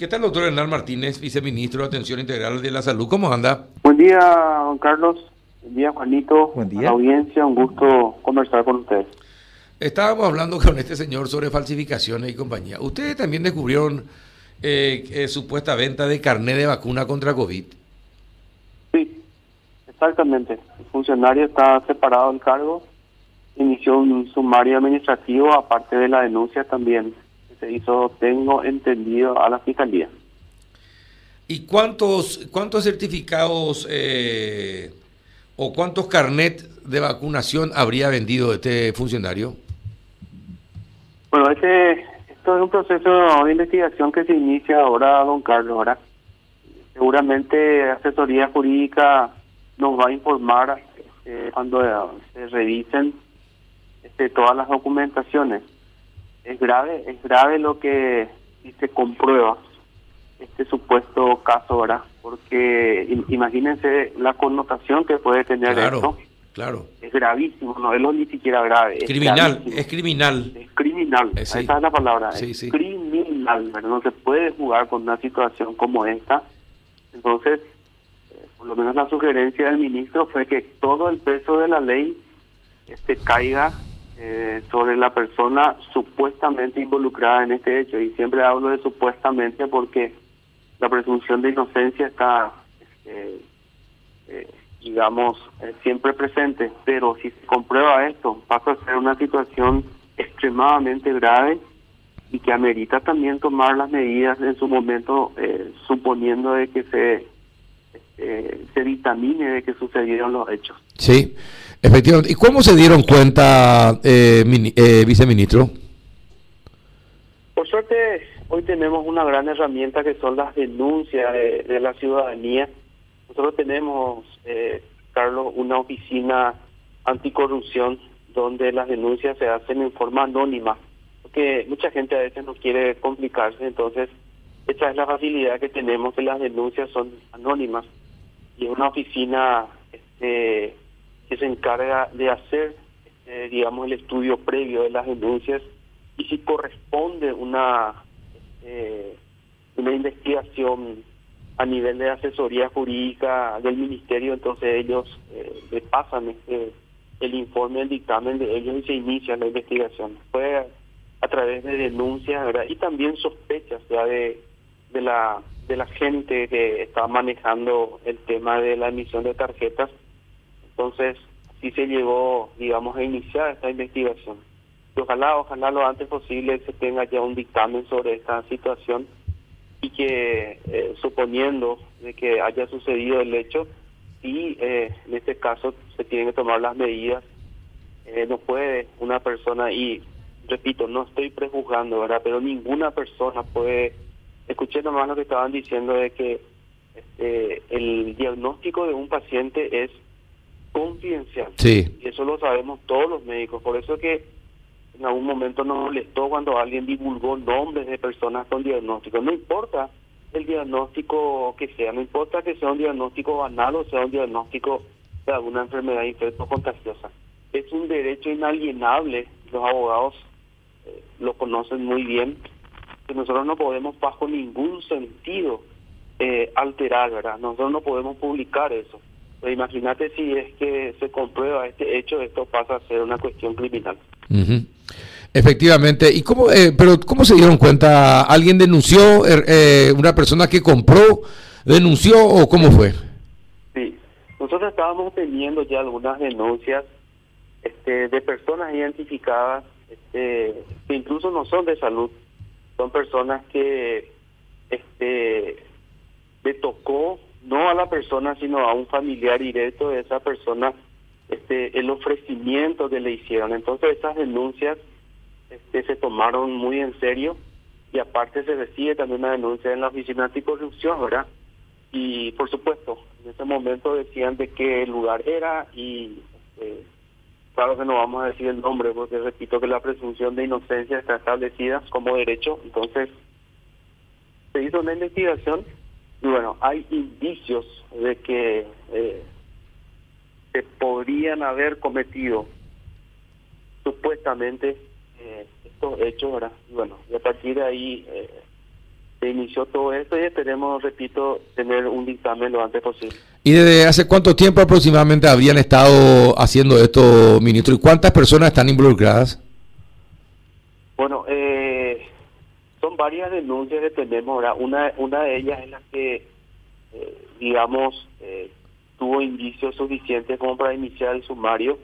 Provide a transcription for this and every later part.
¿Qué tal, doctor Hernán Martínez, viceministro de Atención Integral de la Salud? ¿Cómo anda? Buen día, don Carlos. Buen día, Juanito. Buen día. A la audiencia, un gusto conversar con ustedes. Estábamos hablando con este señor sobre falsificaciones y compañía. ¿Ustedes también descubrieron eh, eh, supuesta venta de carnet de vacuna contra COVID? Sí, exactamente. El funcionario está separado del cargo. Inició un sumario administrativo, aparte de la denuncia también se hizo, tengo entendido, a la fiscalía. ¿Y cuántos, cuántos certificados eh, o cuántos carnet de vacunación habría vendido este funcionario? Bueno, este, esto es un proceso de investigación que se inicia ahora, don Carlos. Ahora, seguramente asesoría jurídica nos va a informar eh, cuando se revisen este, todas las documentaciones. Es grave, es grave lo que si se comprueba este supuesto caso, ¿verdad? Porque im- imagínense la connotación que puede tener Claro, esto. claro. Es gravísimo, no es lo ni siquiera grave. Es Criminal, es criminal. Es criminal, Eh, sí. esa es la palabra, Sí, es sí. criminal, ¿verdad? no se puede jugar con una situación como esta. Entonces, eh, por lo menos la sugerencia del ministro fue que todo el peso de la ley este caiga eh, sobre la persona supuestamente involucrada en este hecho. Y siempre hablo de supuestamente porque la presunción de inocencia está, este, eh, digamos, eh, siempre presente. Pero si se comprueba esto, pasa a ser una situación extremadamente grave y que amerita también tomar las medidas en su momento, eh, suponiendo de que se eh, se dictamine de que sucedieron los hechos. Sí, efectivamente. ¿Y cómo se dieron cuenta, eh, mini- eh, viceministro? Por suerte, hoy tenemos una gran herramienta que son las denuncias de, de la ciudadanía. Nosotros tenemos, eh, Carlos, una oficina anticorrupción donde las denuncias se hacen en forma anónima, porque mucha gente a veces no quiere complicarse, entonces esa es la facilidad que tenemos, que las denuncias son anónimas y es una oficina este, que se encarga de hacer, este, digamos, el estudio previo de las denuncias y si corresponde una eh, una investigación a nivel de asesoría jurídica del ministerio, entonces ellos eh, le pasan este, el informe, el dictamen de ellos y se inicia la investigación. Fue a través de denuncias y también sospechas ya de, de la de la gente que está manejando el tema de la emisión de tarjetas. Entonces, sí se llegó, digamos, a iniciar esta investigación. Y ojalá, ojalá lo antes posible se tenga ya un dictamen sobre esta situación y que, eh, suponiendo de que haya sucedido el hecho, y eh, en este caso se tienen que tomar las medidas. Eh, no puede una persona, y repito, no estoy prejuzgando, ¿verdad? Pero ninguna persona puede, escuché nomás lo que estaban diciendo de que este, el diagnóstico de un paciente es confidencial. Sí, Y eso lo sabemos todos los médicos. Por eso que en algún momento nos molestó cuando alguien divulgó nombres de personas con diagnóstico. No importa el diagnóstico que sea, no importa que sea un diagnóstico banal o sea un diagnóstico de alguna enfermedad infecto-contagiosa. Es un derecho inalienable, los abogados eh, lo conocen muy bien, que nosotros no podemos bajo ningún sentido eh, alterar, ¿verdad? Nosotros no podemos publicar eso. Pero imagínate si es que se comprueba este hecho, esto pasa a ser una cuestión criminal. ujú. efectivamente. ¿Y cómo, eh, pero cómo se dieron cuenta? ¿Alguien denunció? Er- eh, ¿Una persona que compró denunció o cómo fue? Sí, nosotros estábamos teniendo ya algunas denuncias este, de personas identificadas este, que incluso no son de salud, son personas que este, le tocó no a la persona sino a un familiar directo de esa persona este, el ofrecimiento que le hicieron. Entonces esas denuncias este, se tomaron muy en serio y aparte se recibe también una denuncia en la oficina anticorrupción, ¿verdad? y por supuesto en ese momento decían de qué lugar era y eh, claro que no vamos a decir el nombre porque repito que la presunción de inocencia está establecida como derecho entonces se hizo una investigación y bueno hay indicios de que eh, se podrían haber cometido supuestamente eh, estos hechos ¿verdad? y bueno y a partir de ahí eh, se inició todo esto y esperemos, repito, tener un dictamen lo antes posible. ¿Y desde hace cuánto tiempo aproximadamente habrían estado haciendo esto, ministro? ¿Y cuántas personas están involucradas? Bueno, eh, son varias denuncias que tenemos ahora. Una, una de ellas es la que, eh, digamos, eh, tuvo indicios suficientes como para iniciar el sumario.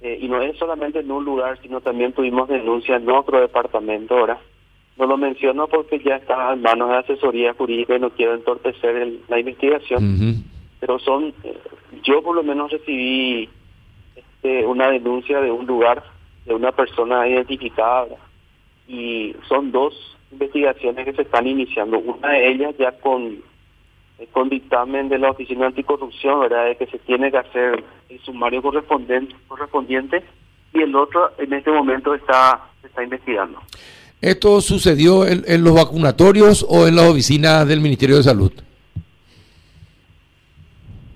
y no es solamente en un lugar, sino también tuvimos denuncias en otro departamento ahora. No lo menciono porque ya está en manos de asesoría jurídica y no quiero entorpecer la investigación. Pero son, yo por lo menos recibí este, una denuncia de un lugar, de una persona identificada y son dos investigaciones que se están iniciando. Una de ellas ya con, eh, con dictamen de la Oficina Anticorrupción, ¿verdad? De que se tiene que hacer el sumario correspondiente, correspondiente y el otro en este momento está, está investigando. ¿Esto sucedió en, los vacunatorios o en las oficinas del Ministerio de Salud?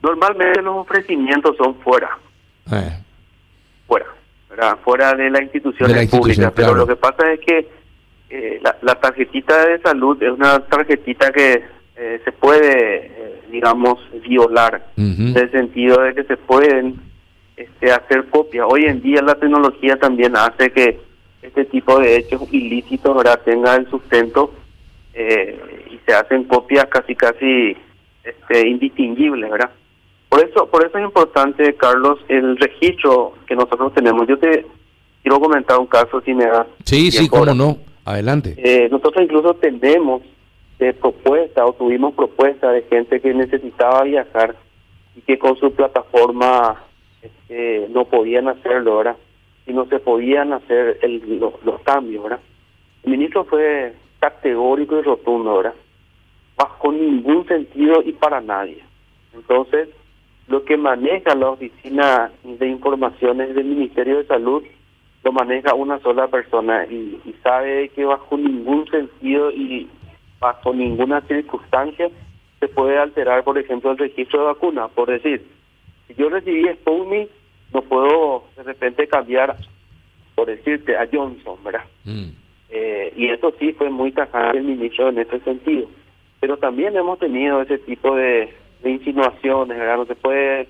Normalmente los ofrecimientos son fuera. Eh. Fuera fuera de la institución pública. Pero lo que pasa es que eh, la, tarjetita de salud es una tarjetita que eh, se puede, eh, digamos, violar, en el sentido de que se pueden este, hacer copias. Hoy en día la tecnología también hace que este tipo de hechos ilícitos ¿verdad? tenga el sustento y se hacen copias casi casi este, indistinguibles, ¿verdad? Por eso, por eso es importante, Carlos, el registro que nosotros tenemos. Yo te quiero comentar un caso, si me da. Sí, sí, cómo no. Adelante. Eh, nosotros incluso tenemos de propuesta o tuvimos propuesta de gente que necesitaba viajar y que con su plataforma este, no podían hacerlo, ¿verdad? Y no se podían hacer el, los, los cambios, ¿verdad? El ministro fue categórico y rotundo, ¿verdad? Bajo ningún sentido y para nadie. Entonces, lo que maneja la oficina de informaciones del Ministerio de Salud lo maneja una sola persona y, sabe que bajo ningún sentido y bajo ninguna circunstancia se puede alterar, por ejemplo, el registro de vacuna. Por decir, si yo recibí Sputnik, no puedo de repente cambiar, por decirte, a Johnson, ¿verdad? Mm. Eh, y eso sí fue muy tajante el ministro en ese sentido. Pero también hemos tenido ese tipo de, de insinuaciones, ¿verdad? No se puede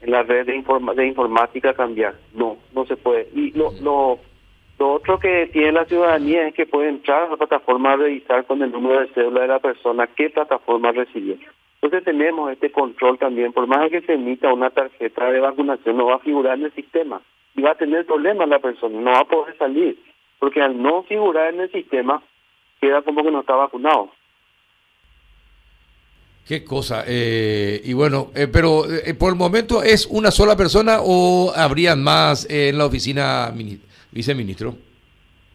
en la red de, de informática cambiar. No, no se puede. Y lo, lo, lo otro que tiene la ciudadanía es que puede entrar a la plataforma a revisar con el número de cédula de la persona qué plataforma recibió. Entonces tenemos este control también, por más que se emita una tarjeta de vacunación, no va a figurar en el sistema y va a tener problemas la persona, no va a poder salir, porque al no figurar en el sistema queda como que no está vacunado. Qué cosa. Eh, y bueno, eh, pero eh, por el momento es una sola persona o habrían más en la oficina, viceministro.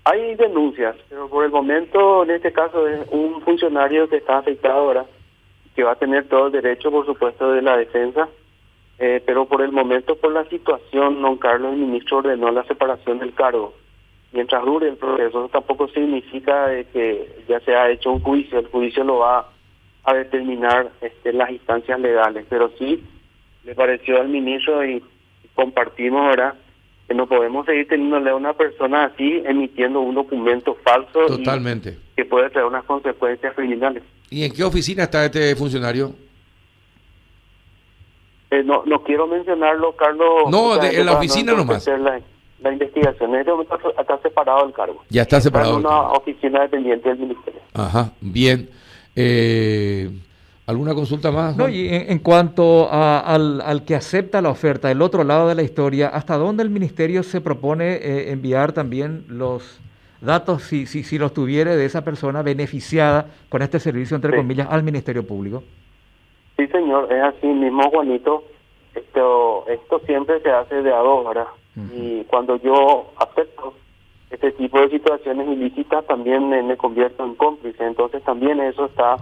Hay denuncias, pero por el momento, en este caso, es un funcionario que está afectado ahora, que va a tener todo el derecho, por supuesto, de la defensa. pero por el momento, por la situación, don Carlos, el ministro ordenó la separación del cargo. Mientras dure el proceso, eso tampoco significa que ya se ha hecho un juicio. El juicio lo va a determinar este, las instancias legales, pero sí le pareció al ministro y compartimos ahora que no podemos seguir teniéndole a una persona así emitiendo un documento falso Totalmente. que puede traer unas consecuencias criminales. ¿Y en qué oficina está este funcionario? Eh, no, no quiero mencionarlo, Carlos. No, en la oficina nomás. La, la investigación. Este momento está separado el cargo. Ya está separado. Está en una oficina dependiente del ministerio. Ajá, bien. Eh, ¿Alguna consulta más? No, y en, cuanto al, que acepta la oferta, del otro lado de la historia, ¿hasta dónde el ministerio se propone eh, enviar también los datos, si, si, si los tuviere, de esa persona beneficiada con este servicio, entre comillas, al Ministerio Público? Sí, señor, es así mismo, Juanito. Esto, esto siempre se hace de a dos, ¿verdad? Y cuando yo acepto este tipo de situaciones ilícitas también me, convierto en cómplice. Entonces también eso está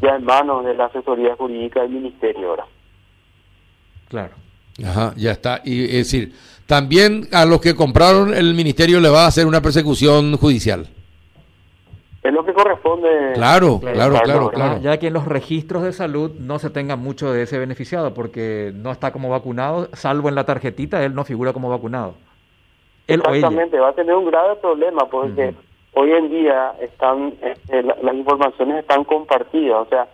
ya en manos de la asesoría jurídica del ministerio ahora. Claro. Ajá, ya está. Y es decir, también a los que compraron el ministerio le va a hacer una persecución judicial. Es lo que corresponde. Claro, claro, claro, claro, Ya que en los registros de salud no se tenga mucho de ese beneficiado porque no está como vacunado, salvo en la tarjetita, él no figura como vacunado. Exactamente, va a tener un grave problema porque hoy en día están este, las informaciones están compartidas, o sea,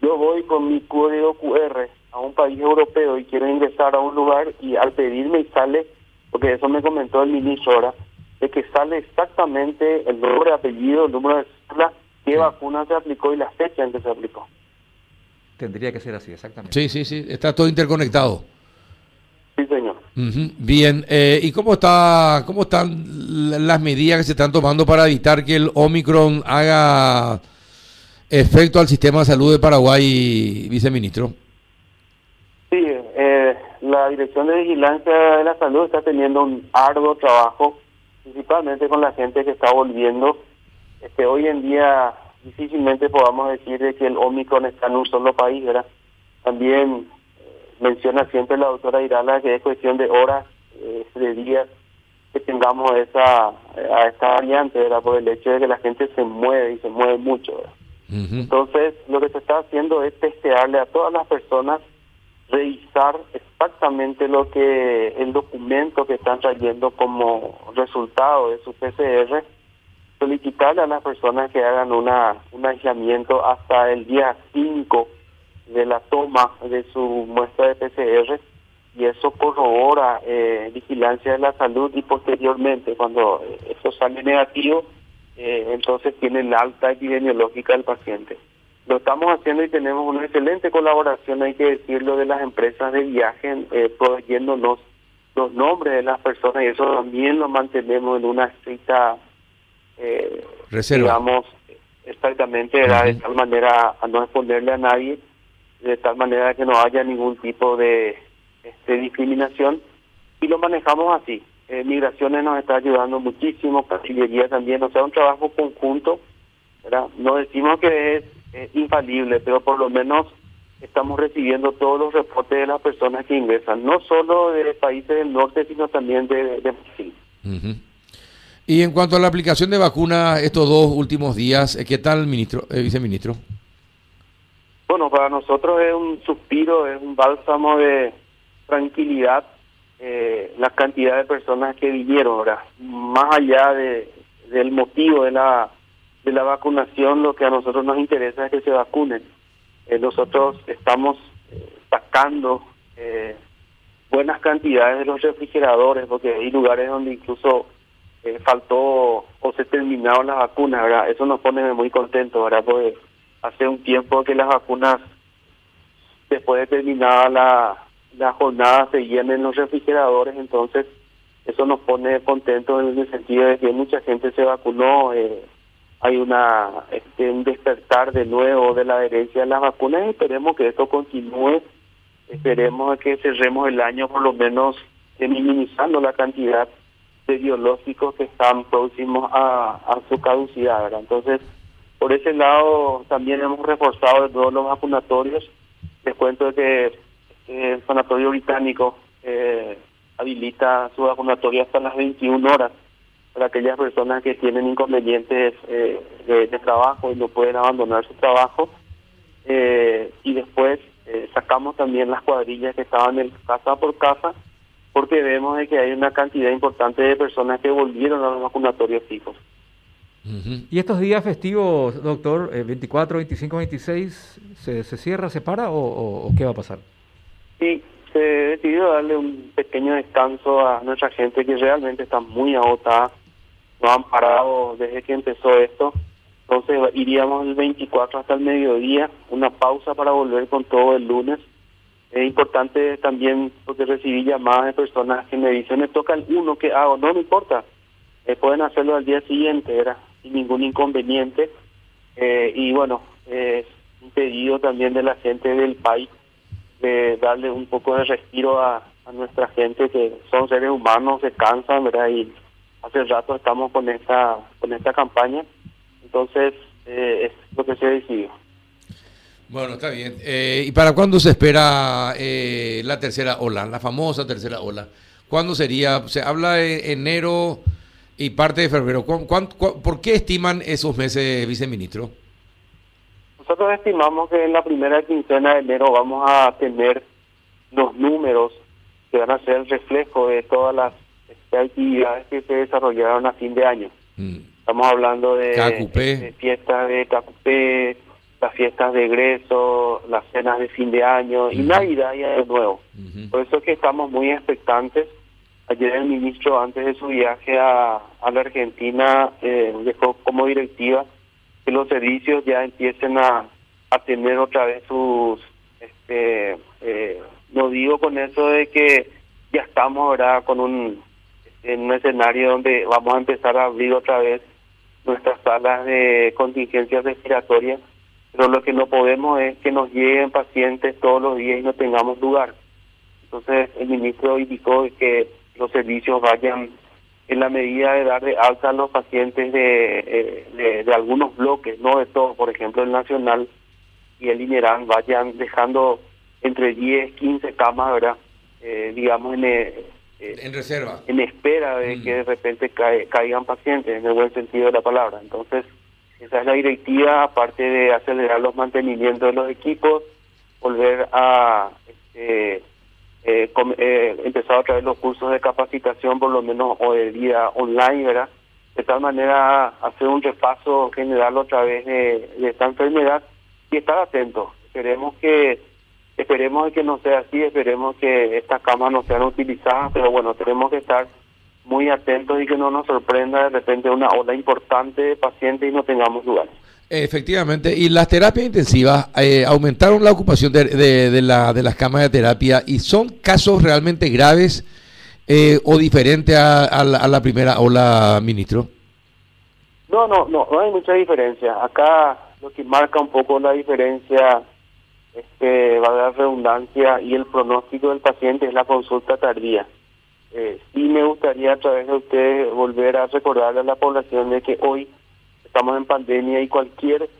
yo voy con mi código QR a un país europeo y quiero ingresar a un lugar y al pedirme y sale, porque eso me comentó el ministro ahora, de que sale exactamente el nombre, de apellido, el número de cédula, qué vacuna se aplicó y la fecha en que se aplicó. Tendría que ser así, exactamente. Sí, sí, sí, está todo interconectado. Señor. Bien, eh, ¿y cómo está, cómo están las medidas que se están tomando para evitar que el Omicron haga efecto al sistema de salud de Paraguay, viceministro? Sí, eh, la Dirección de Vigilancia de la Salud está teniendo un arduo trabajo, principalmente con la gente que está volviendo. Este, hoy en día difícilmente podamos decir de que el Omicron está en un solo país, ¿verdad? También menciona siempre la doctora Irala que es cuestión de horas, eh, de días que tengamos esa a esta variante, ¿verdad? Por el hecho de que la gente se mueve y se mueve mucho, Entonces, lo que se está haciendo es testearle a todas las personas, revisar exactamente lo que el documento que están trayendo como resultado de su PCR, solicitarle a las personas que hagan una un aislamiento hasta el día 5 de la toma de su muestra de PCR y eso corrobora eh, vigilancia de la salud y posteriormente cuando eso sale negativo, eh, entonces tiene la alta epidemiológica del paciente. Lo estamos haciendo y tenemos una excelente colaboración, hay que decirlo, de las empresas de viaje, eh, proveyéndonos los nombres de las personas y eso también lo mantenemos en una estricta, eh, Reserva. digamos, exactamente, de tal manera a no exponerle a nadie de tal manera que no haya ningún tipo de este, discriminación y lo manejamos así. Eh, migraciones nos está ayudando muchísimo, Cancillería también, o sea, un trabajo conjunto. No decimos que es infalible, pero por lo menos estamos recibiendo todos los reportes de las personas que ingresan, no solo de países del norte, sino también de, de Y en cuanto a la aplicación de vacunas estos dos últimos días, ¿qué tal, ministro, eh, viceministro? Bueno, para nosotros es un suspiro, es un bálsamo de tranquilidad eh, la cantidad de personas que vinieron, ahora más allá de, del motivo de la de la vacunación, lo que a nosotros nos interesa es que se vacunen. Eh, nosotros estamos eh, sacando eh, buenas cantidades de los refrigeradores, porque hay lugares donde incluso faltó o se terminaron las vacunas, ¿verdad? Eso nos pone muy contentos, ¿verdad? Porque hace un tiempo que las vacunas, después de terminada la, jornada, se llenan en los refrigeradores, entonces eso nos pone contentos en el sentido de que mucha gente se vacunó, eh, hay una este, un despertar de nuevo de la adherencia a las vacunas y esperemos que esto continúe, esperemos que cerremos el año por lo menos minimizando la cantidad de biológicos que están próximos a, a su caducidad. Entonces, por ese lado también hemos reforzado todos los vacunatorios. Les cuento que el sanatorio británico eh, habilita su vacunatorio hasta las 21 horas para aquellas personas que tienen inconvenientes eh, de, trabajo y no pueden abandonar su trabajo. Eh, y después sacamos también las cuadrillas que estaban en casa por casa porque vemos de que hay una cantidad importante de personas que volvieron a los vacunatorios fijos. ¿Y estos días festivos, doctor, 24, 25, 26, ¿se, se cierra, se para o, qué va a pasar? Sí, se decidió darle un pequeño descanso a nuestra gente que realmente está muy agotada. No han parado desde que empezó esto. Entonces iríamos el 24 hasta el mediodía, una pausa para volver con todo el lunes. Es importante también porque recibí llamadas de personas que me dicen, me toca el uno que hago. No, me importa. Eh, pueden hacerlo al día siguiente, era sin ningún inconveniente. Eh, y bueno, es un pedido también de la gente del país de darle un poco de respiro a, nuestra gente que son seres humanos, se cansan, ¿verdad? Y hace rato estamos con esta, con esta campaña. Entonces, eh, es lo que se decidió. Bueno, está bien. Eh, ¿Y para cuándo se espera la tercera ola, la famosa tercera ola? ¿Cuándo sería? Se habla de enero y parte de febrero. por qué estiman esos meses, viceministro? Nosotros estimamos que en la primera quincena de enero vamos a tener los números que van a ser el reflejo de todas las actividades que se desarrollaron a fin de año. Mm. Estamos hablando de, de fiestas de Cacupé, las fiestas de egreso, las cenas de fin de año y Ujú. Navidad y Año Nuevo. Por eso es que estamos muy expectantes. Ayer el ministro, antes de su viaje a, la Argentina, eh, dejó como directiva que los servicios ya empiecen a, a tener otra vez sus... Este, eh, no digo con eso de que ya estamos ahora con un en un escenario donde vamos a empezar a abrir otra vez nuestras salas de contingencias respiratorias, pero lo que no podemos es que nos lleguen pacientes todos los días y no tengamos lugar. Entonces el ministro indicó que los servicios vayan en la medida de dar de alta a los pacientes de, eh, de, de algunos bloques, no de todos, por ejemplo el Nacional y el INERAN vayan dejando entre 10, 15 camas, ¿verdad? Eh, digamos, en, eh, eh, En reserva. en espera de Mm. que de repente cae- caigan pacientes, en el buen sentido de la palabra. Entonces, esa es la directiva, aparte de acelerar los mantenimientos de los equipos, volver a este, eh, eh, empezar a través los cursos de capacitación, por lo menos o de vida online, ¿verdad? De tal manera hacer un repaso general otra vez de, esta enfermedad y estar atentos. Esperemos que esperemos que no sea así, esperemos que estas camas no sean utilizadas, pero bueno, tenemos que estar muy atentos y que no nos sorprenda de repente una ola importante de pacientes y no tengamos lugar. Efectivamente, y las terapias intensivas eh, aumentaron la ocupación de, de- la- de las camas de terapia y son casos realmente graves eh, o diferentes a, a la, a la primera ola, ministro. No, no, no, no hay mucha diferencia. Acá lo que marca un poco la diferencia, este, va a dar redundancia y el pronóstico del paciente es la consulta tardía. Eh, sí me gustaría a través de ustedes volver a recordarle a la población de que hoy estamos en pandemia y cualquier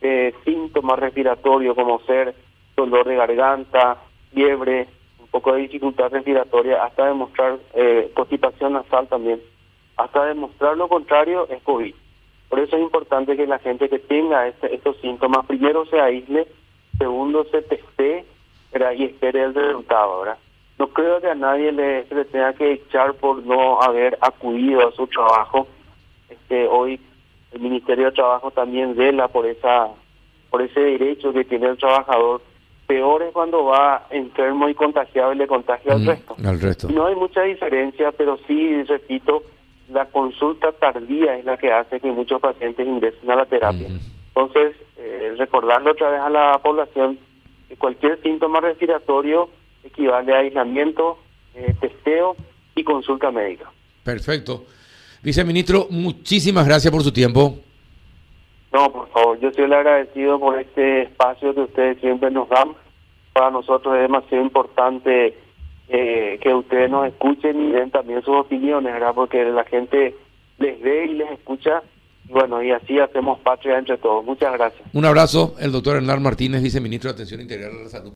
eh, síntoma respiratorio como ser dolor de garganta, fiebre, un poco de dificultad respiratoria, hasta demostrar eh, constipación nasal también, hasta demostrar lo contrario es COVID. Por eso es importante que la gente que tenga este- estos síntomas, primero se aísle, segundo se teste y espere el resultado. ¿verdad? No creo que a nadie le, le tenga que echar por no haber acudido a su trabajo. Este, hoy el Ministerio de Trabajo también vela por esa por ese derecho que tiene el trabajador. Peor es cuando va enfermo y contagiado y le contagia al Mm, resto. al resto. No hay mucha diferencia, pero sí, repito, la consulta tardía es la que hace que muchos pacientes ingresen a la terapia. Entonces, eh, recordarle otra vez a la población que cualquier síntoma respiratorio equivale a aislamiento, eh, testeo y consulta médica. Perfecto. Viceministro, muchísimas gracias por su tiempo. No, por favor, yo soy el agradecido por este espacio que ustedes siempre nos dan. Para nosotros es demasiado importante eh, que ustedes nos escuchen y den también sus opiniones, ¿verdad? Porque la gente les ve y les escucha. Bueno, y así hacemos patria entre todos. Muchas gracias. Un abrazo, el doctor Hernán Martínez, viceministro de Atención Integral a la Salud.